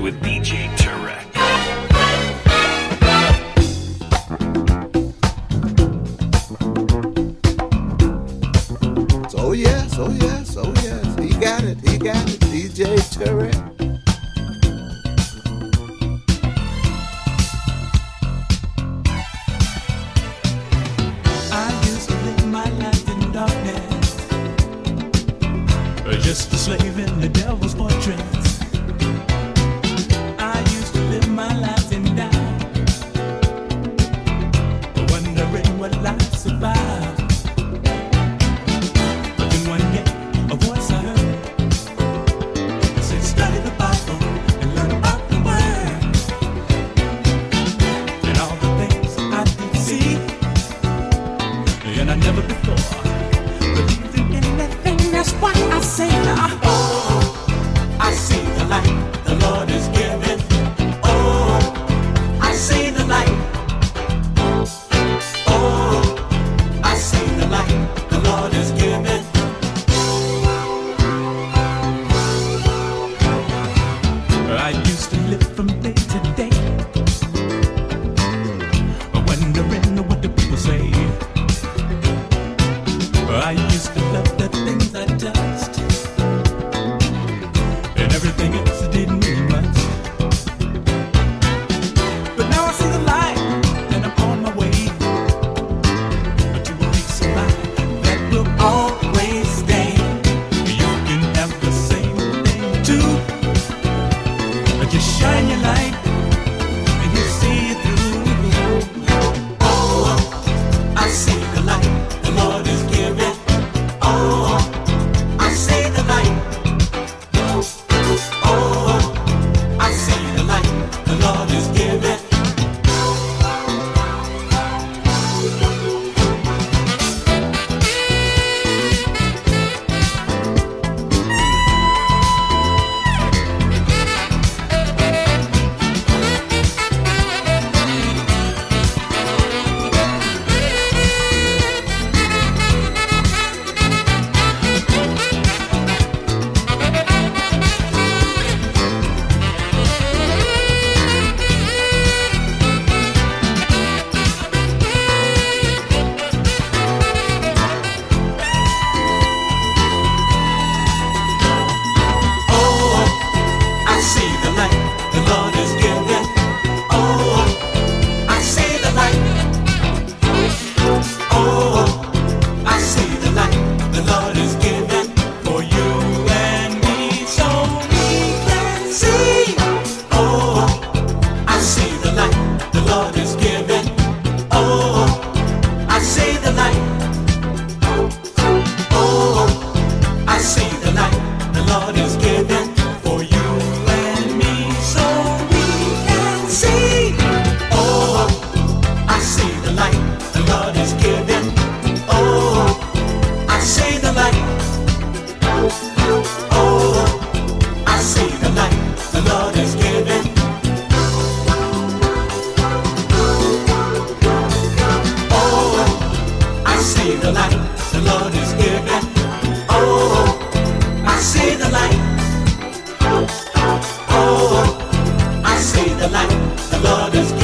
With DJ Tarek. обещание. see the light the Lord is giving. Oh, I see the light. Oh, oh I see the light the Lord is.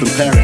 From Paris.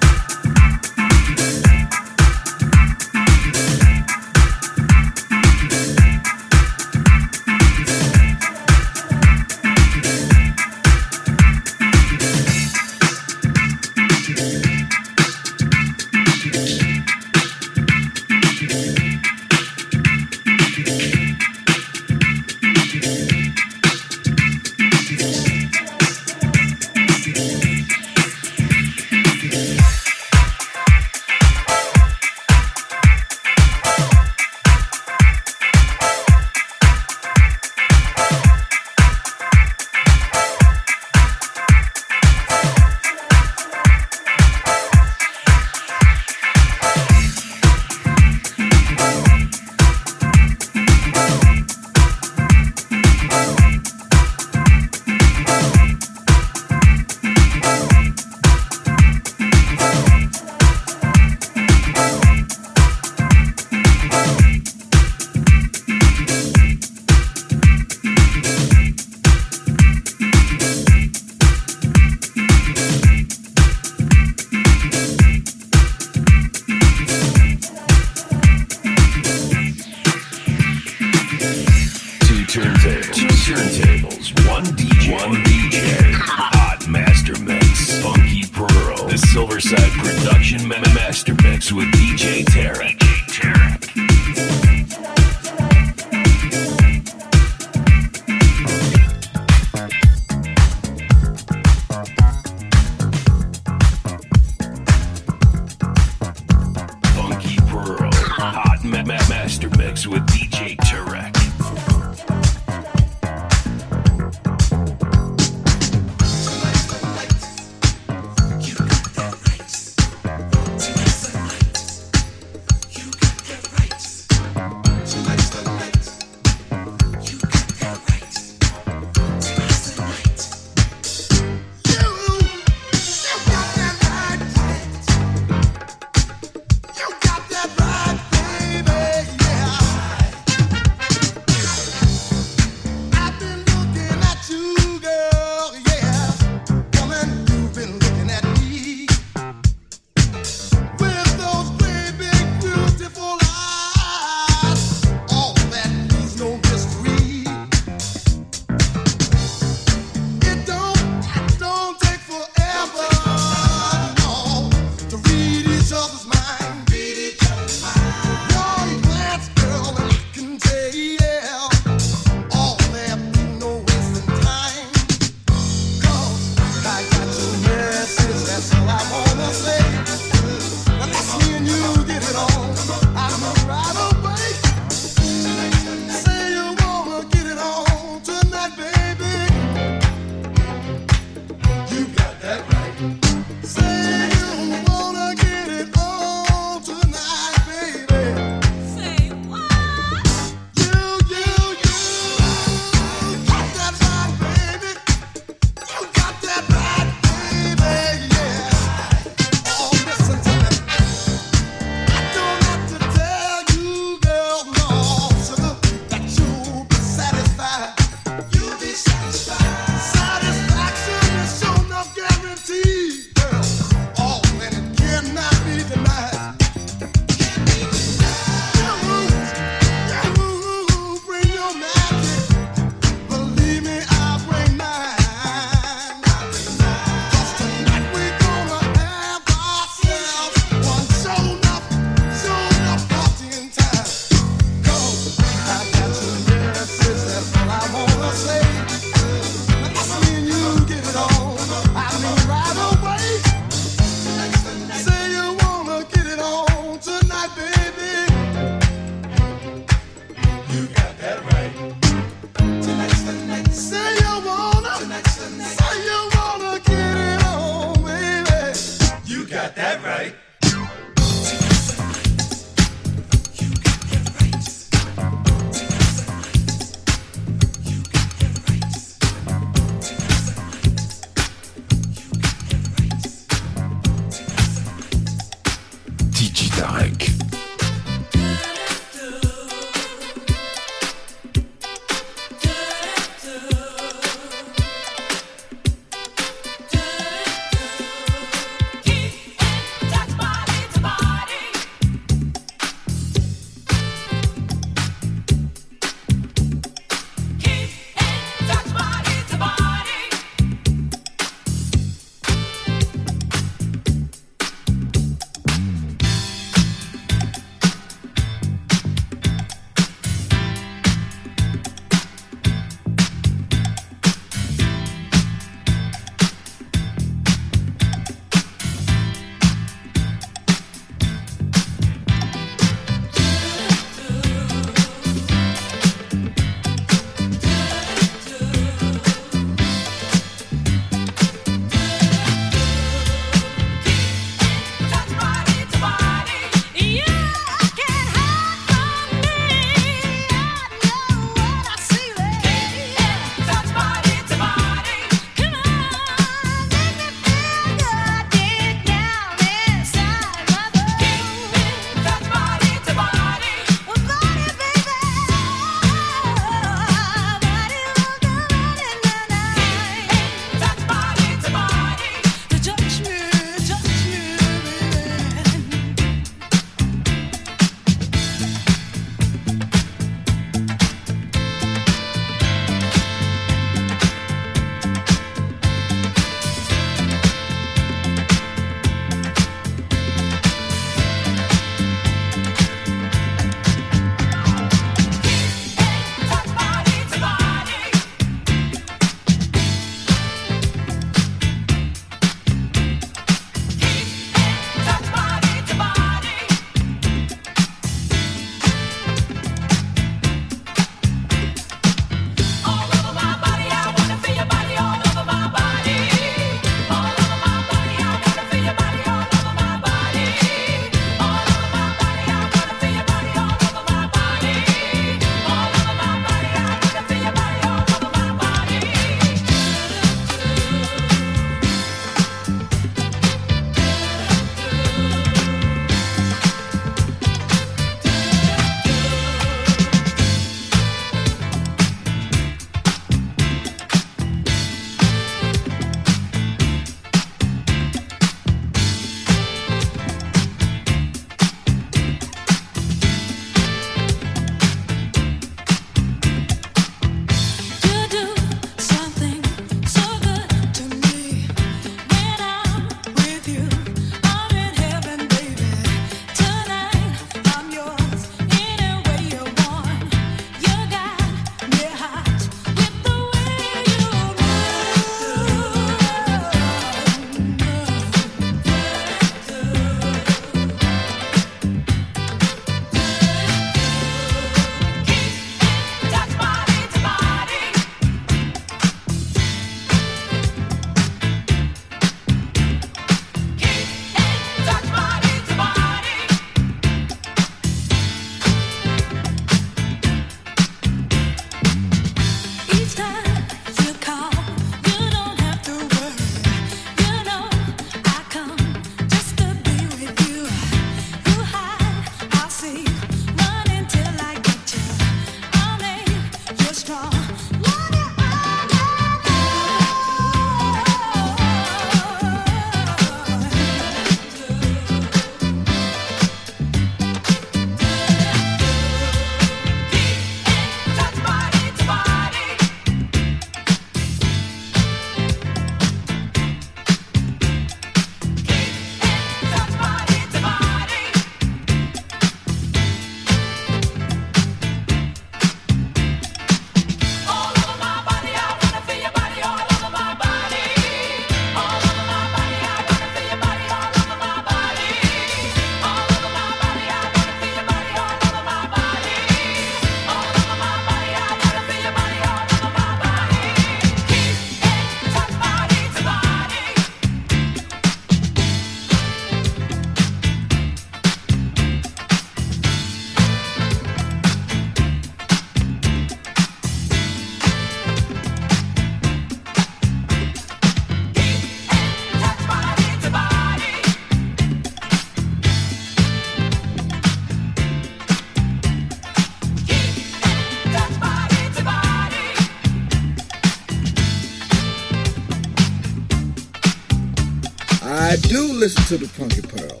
listen to the Funky Pearls.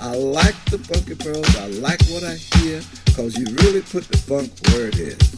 I like the Funky Pearls. I like what I hear because you really put the funk where it is.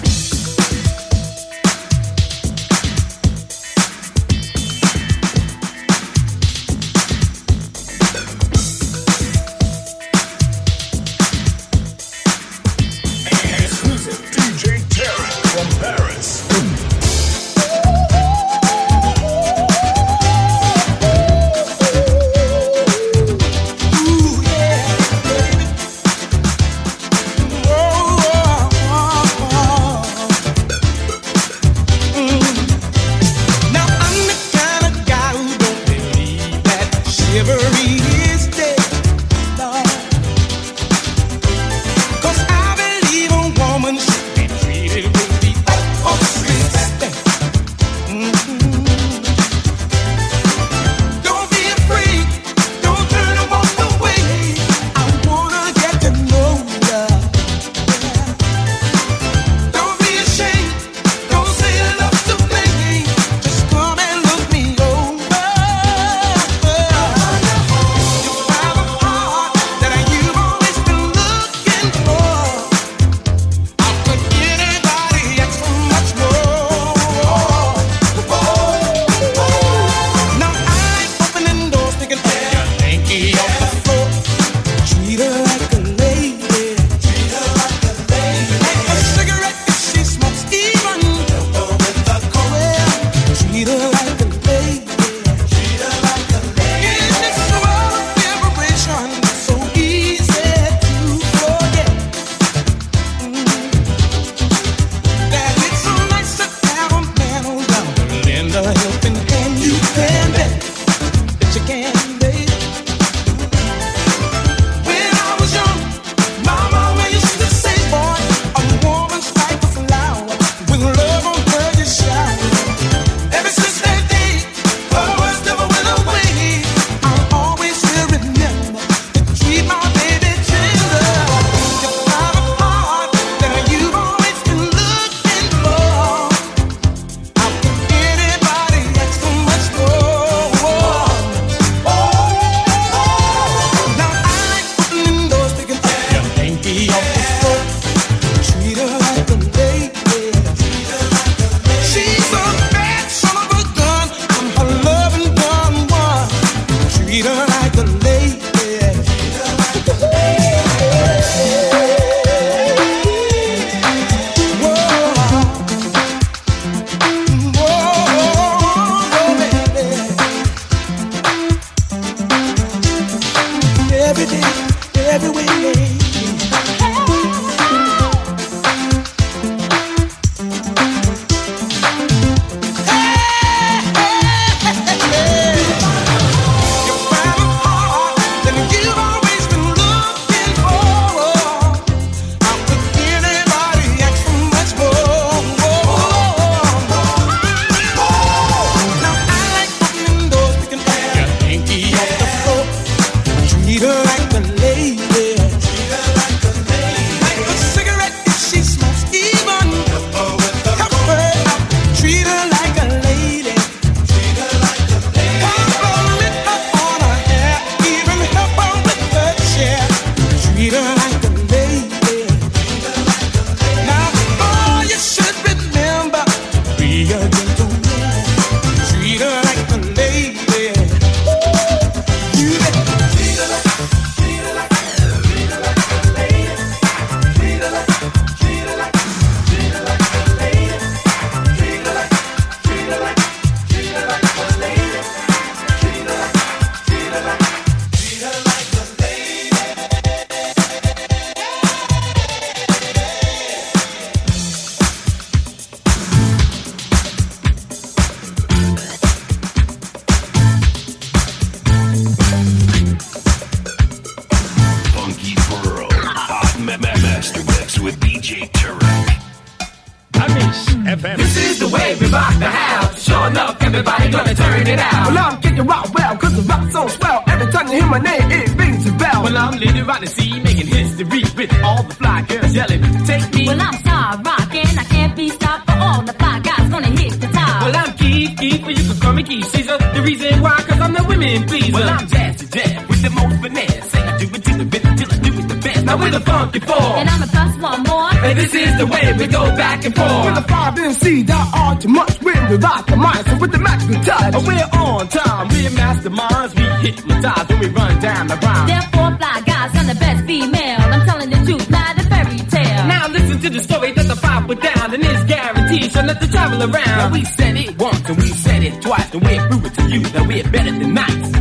Everybody gonna turn it out. Well, I'm kicking rock well, cause the rock's so swell. Every time you hear my name, it rings a bell. Well, I'm leading right to sea, making history with all the fly girls yelling, take me. Well, I'm star rocking. I can't be stopped for all the fly guys gonna hit the top. Well, I'm Keith, Keith, but you can call me Keith Caesar. The reason why, cause I'm the women pleaser. Well, I'm Jazzy Jazz with the most finesse. Say I do it to the rhythm till I do it the best. Now we're the funky four. and I'ma plus one more. And this is the way we go back and forth. With the five MC, that are too much. When we rock the mic, so with the magical touch. And we're on time, we're masterminds. We hypnotize when we run down the rhyme. There are four fly guys and the best female. I'm telling the truth, not a fairy tale. Now listen to the story that the five put down, and it's guaranteed, so let the travel around. Now we said it once and we said it twice, and we're through it to you that we're better than nice.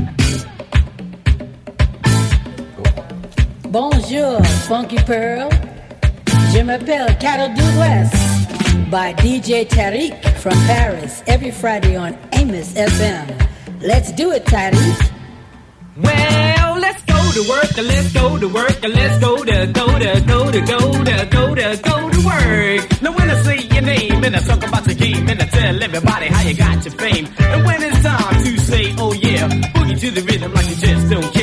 Bonjour, Funky Pearl. Je m'appelle Carol Douglas by DJ Tarek from Paris every Friday on Amos FM. Let's do it, Tarek. Well, let's go to work, let's go to work, let's go to go to go to go to go to go to work. Now when I say your name and I talk about the game and I tell everybody how you got your fame, and when it's time to say oh yeah, boogie to the rhythm like you just don't care.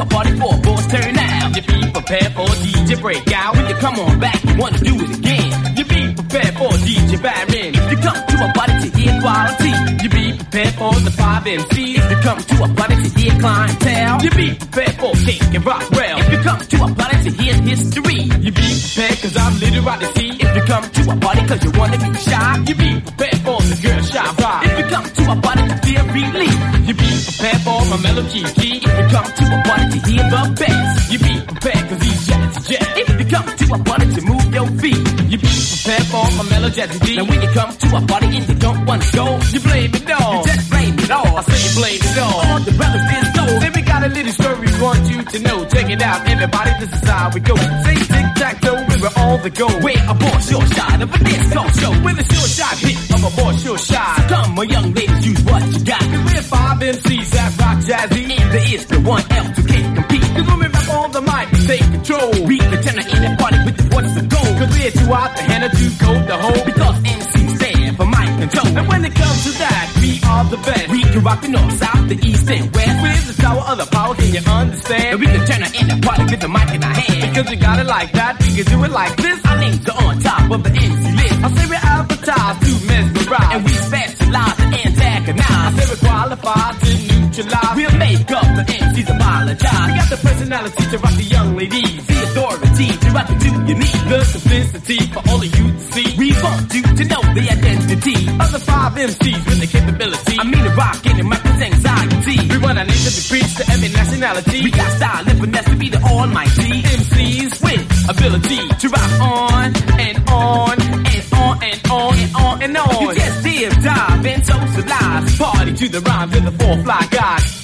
A party for a boys turn out, you be prepared for DJ breakout. When you come on back, you wanna do it again. You be prepared for DJ Baron. If you come to a party to hear quality, you be prepared for the five MCs. You come to a party to hear clientele, you be prepared for King and Rockwell. If you come to a party to hear history, you be prepared cause I'm literally see. If you come to a party cause you wanna be shy, you be prepared for the girl shy vibe. If you come to a party my melody key. If you come to a party to hear the bass, you be prepared cause he's jet to jet. If you come to a party to move your feet, you be prepared for my melody D. Now when you come to a party and you don't wanna go, you blame it all. You just blame it all. I say you blame it all. All the brothers is go. Then we got a little story we want you to know. Check it out, everybody. This is how we go. Say tic tac toe, we were all the go. We're a boy sure shot of a disco show with a sure shot hit of a boy sure shot. So come, my young ladies, use what you got. We're five MCs that rock jazzy. And there is the one else who can't compete. Cause we rap on the mic, we take control. We the tenor in the party with the voices of gold. Cause we're too hot, the hand or too cold to hold. Because MCs stand for mic control. And when it comes to that, we are the best. We can rock the north, south, the east, and west. With the tower of the power, can you understand? And we can turn it in the party with the mic in our hand. Because we got it like that, we can do it like this. Our names are on top of the MC list. I say we advertise to mesmerize. And we in we're qualified to neutralize. We'll make up the MCs apologize. We got the personality to rock the young ladies. The authority to rock the two you need. The simplicity for all of you to see. We want you to know the identity of the five MCs with the capability. I mean, the rockin' and mic with anxiety. We want our name to be preached to every nationality. We got style and finesse to be the almighty MCs with ability to rock on and on and on and on and on and on. You just dip, dive, and socialize. Party to the rhymes of the four fly guys.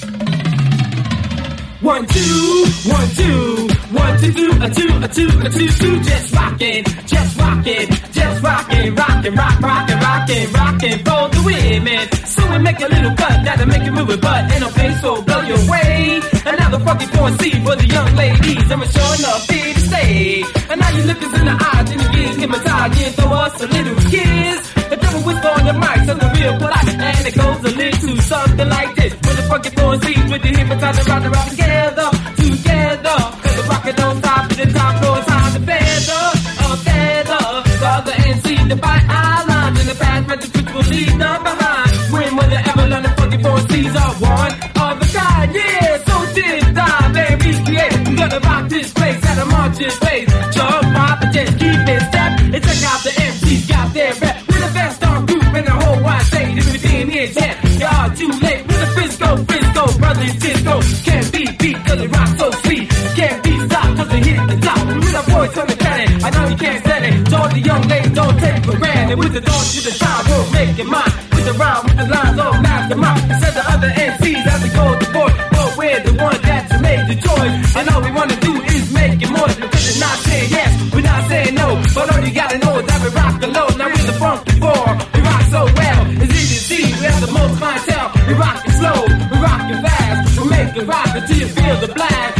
One, two, one, two, one, two, two, a two, a two, a two, two, just rockin', just rockin', just rockin', rockin', rock, rockin', rockin', rockin' for the women. So we make a little cut that'll make you move your butt and a face so blow your way. Another funky four C for the young ladies, I'm sure enough here to stay. And now you look us in the eyes and you get hypnotized, you throw us a little kiss. The devil whisper on the mic, so the real polite, and it goes a little something like this. With the funky four C's with the hypnotizer round and round together, together. Cause the rocket don't stop, and the top floor is time to feather, a feather. The other MC, the fight it rocks so sweet. Can't be stopped cause it hit the top. With a voice on the planet, I know you can't stand it. So all the young ladies don't take for granted. With the dawn to the time, we'll make it mine. With the rhyme, with the lines, all mastermind. Said the other MCs as we go to board. But we're the ones that made the choice. And all we wanna do is make it more. Because it's not saying yes, we're not saying no. But all you gotta know is that we rock the low. Now we're the funky four. We rock so well. It's easy to see. We have the most clientele. We rock it slow.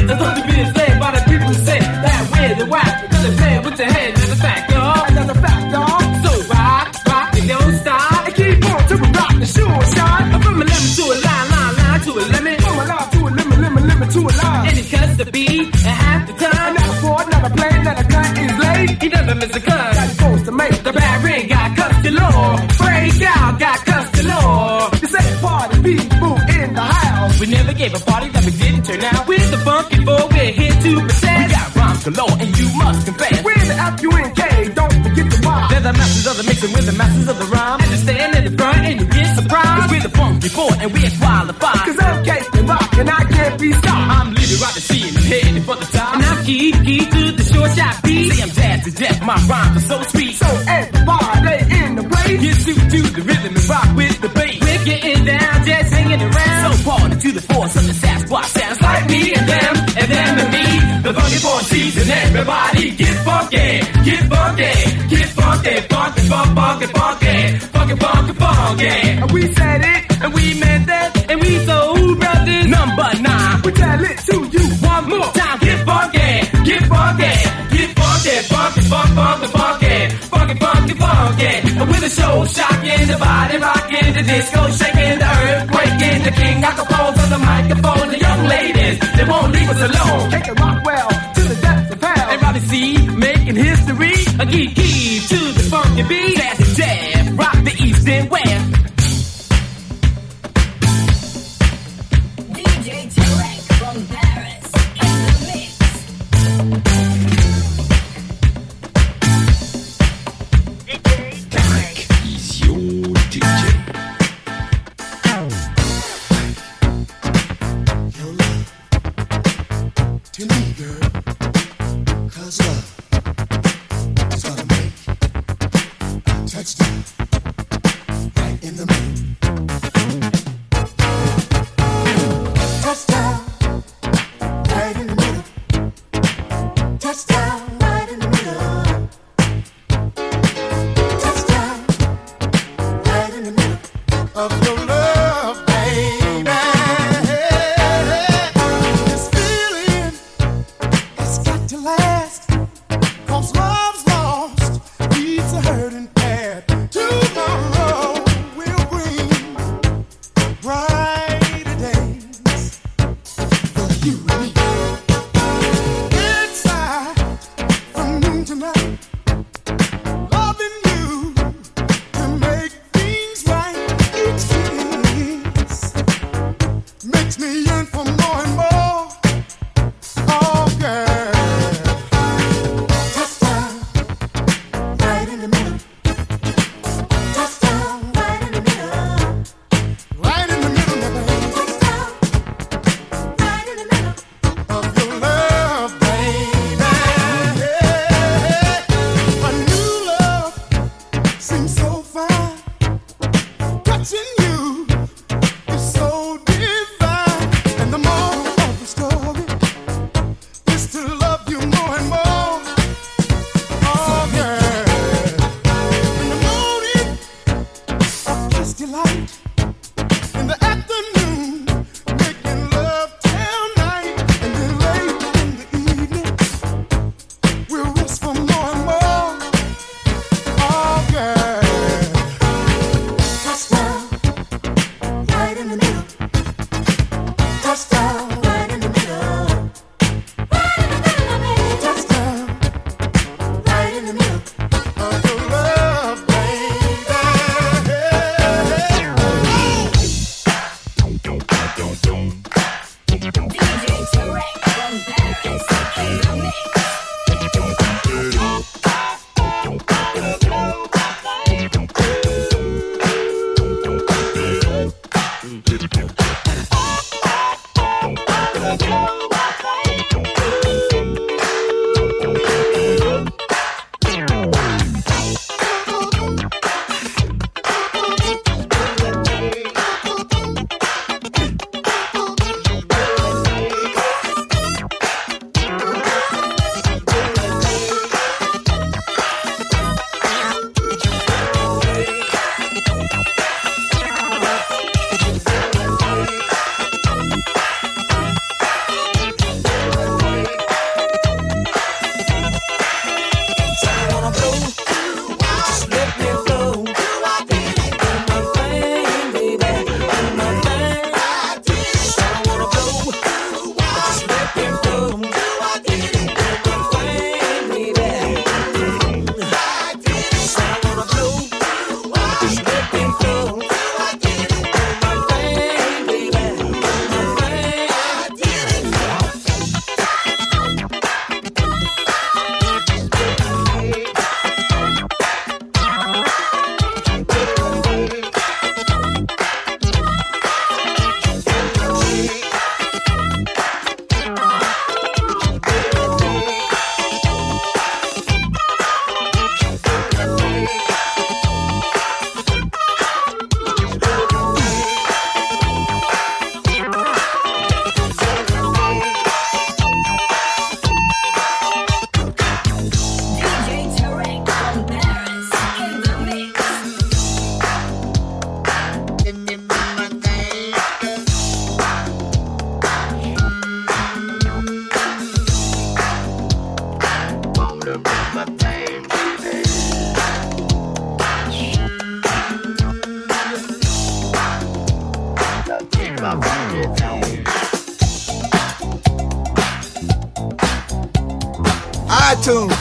There's only be enslaved by the people who say that we're the whack. Because they play with your head. That's a fact, y'all. That's a fact, y'all. So rock, rock, and don't stop. And keep on till we rock the sure shot. From a lemon to a line, line, line to a lemon. From a line to a lemon, lemon, lemon to a line. And he cuts the beat and half the time. Not a Ford, not a plane, not a gun is late. He never miss a gun. Got supposed to make the bad ring got cussed galore. Break out, got cussed galore. This ain't party people in the house. We never gave a party that we didn't turn out. We're funky four, we're here to present. We got rhymes galore, and you must confess. We're the F-U-N-K, don't forget the Y. They're the masters of the mixing, we're the masters of the rhyme. And you stand in the front and you get surprised. Cause we're the funky four, and we're qualified. Cause I'm and Rock, and I can't be stopped. I'm leading right the scene, heading for the top. And I'm key, key to the short shot beat. Say I'm jazz to death, my rhymes are so sweet. So everybody in the place. Get suited to the rhythm and rock with the bass. Getting down, just hanging around. So party to the force of the Sasquatch sounds like me and them, and them and me. the funky four season. Everybody get funky, get funky, get funky, funky, funk, funky, funky, funky, funky, funky. And we said it, and we meant that, and we soul brothers. Number nine, we tell it to you one more time. Get funky, get funky, get funky, funky, funk, funky, funky, funky, the show shocking, the body rocking, the disco shaking, the earthquake, the king acapulco on the microphone, the young ladies, they won't leave us alone. Take it rock well to the depths of hell. And Robbie C making history, a key to the funky beat. Jazz jazz, rock the east and west. Of your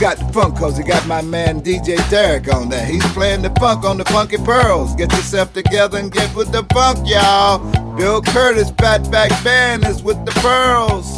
got the funk, cause he got my man DJ Tarek on there. He's playing the funk on the Funky Pearls. Get yourself together and get with the funk, y'all. Bill Curtis, Fatback Band is with the Pearls.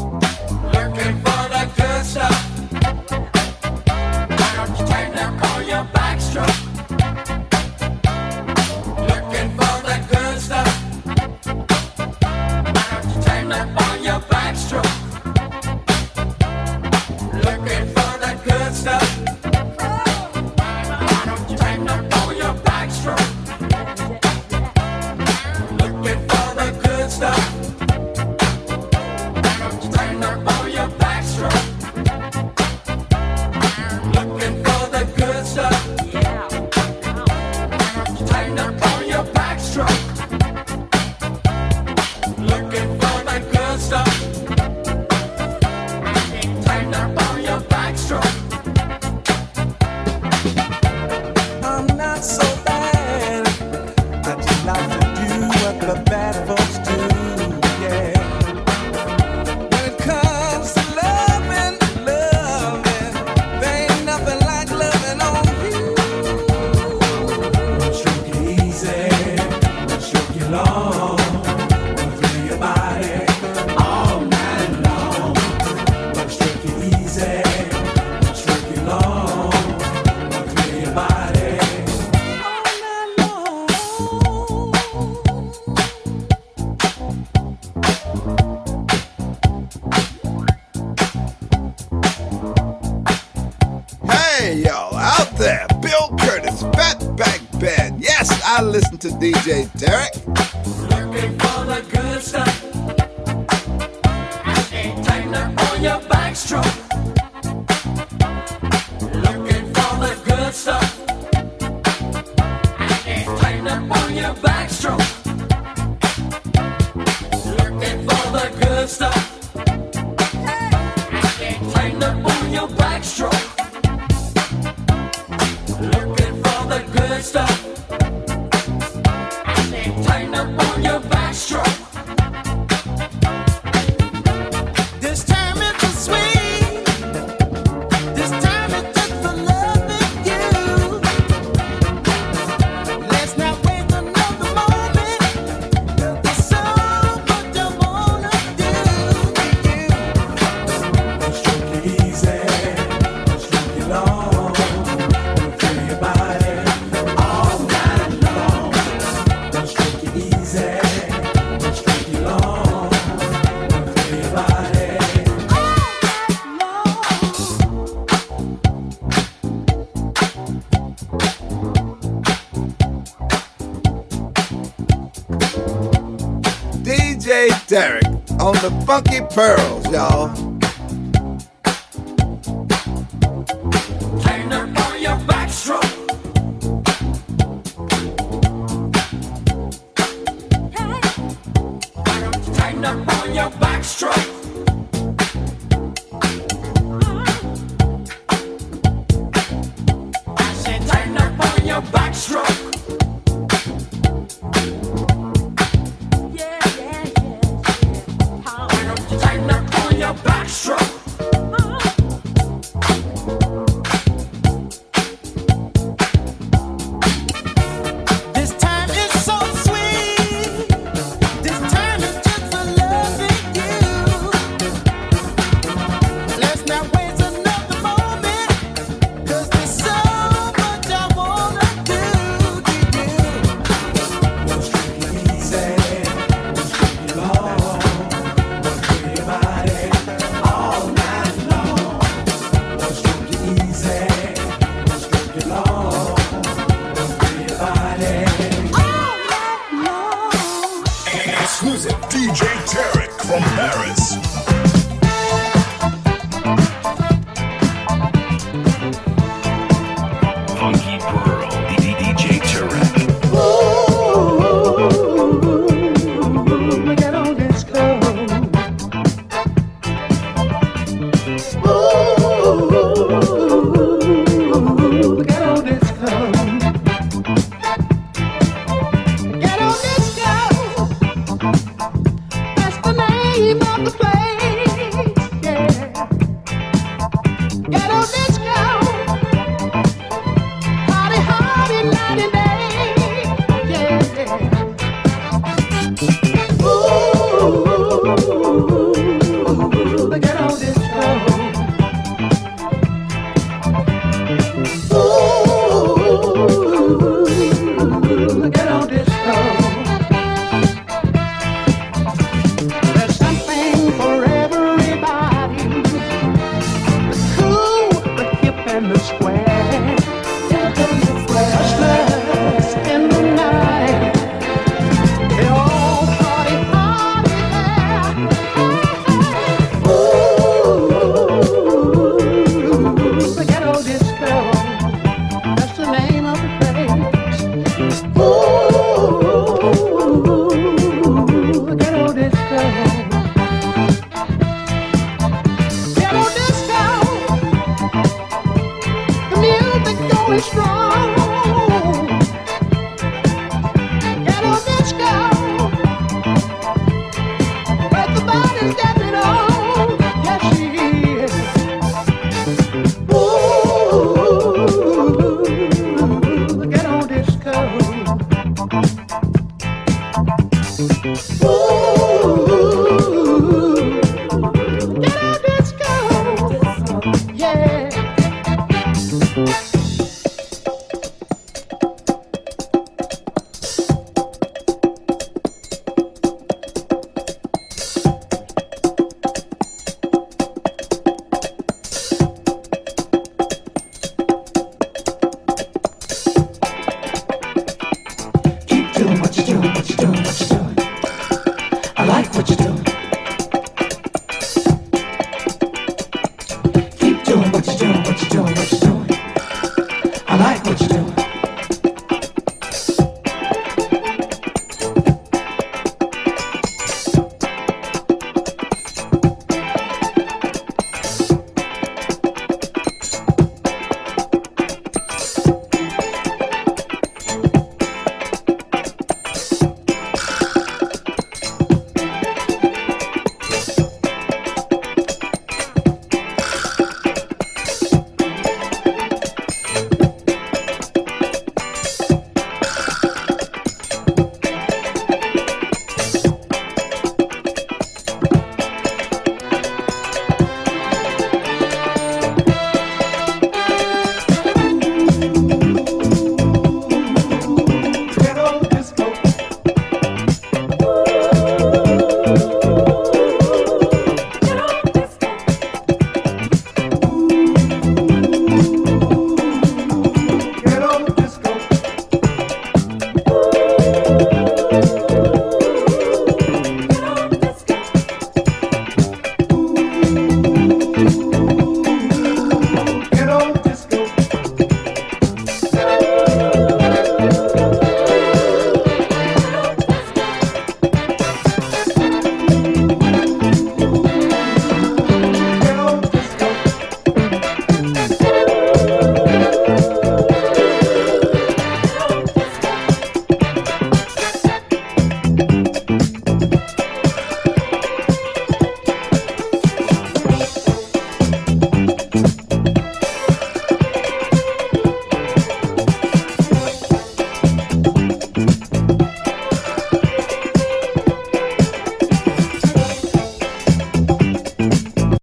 DJ Tarek on the Funky Pearls, y'all. Turn up on your backstroke. Up on your backstroke.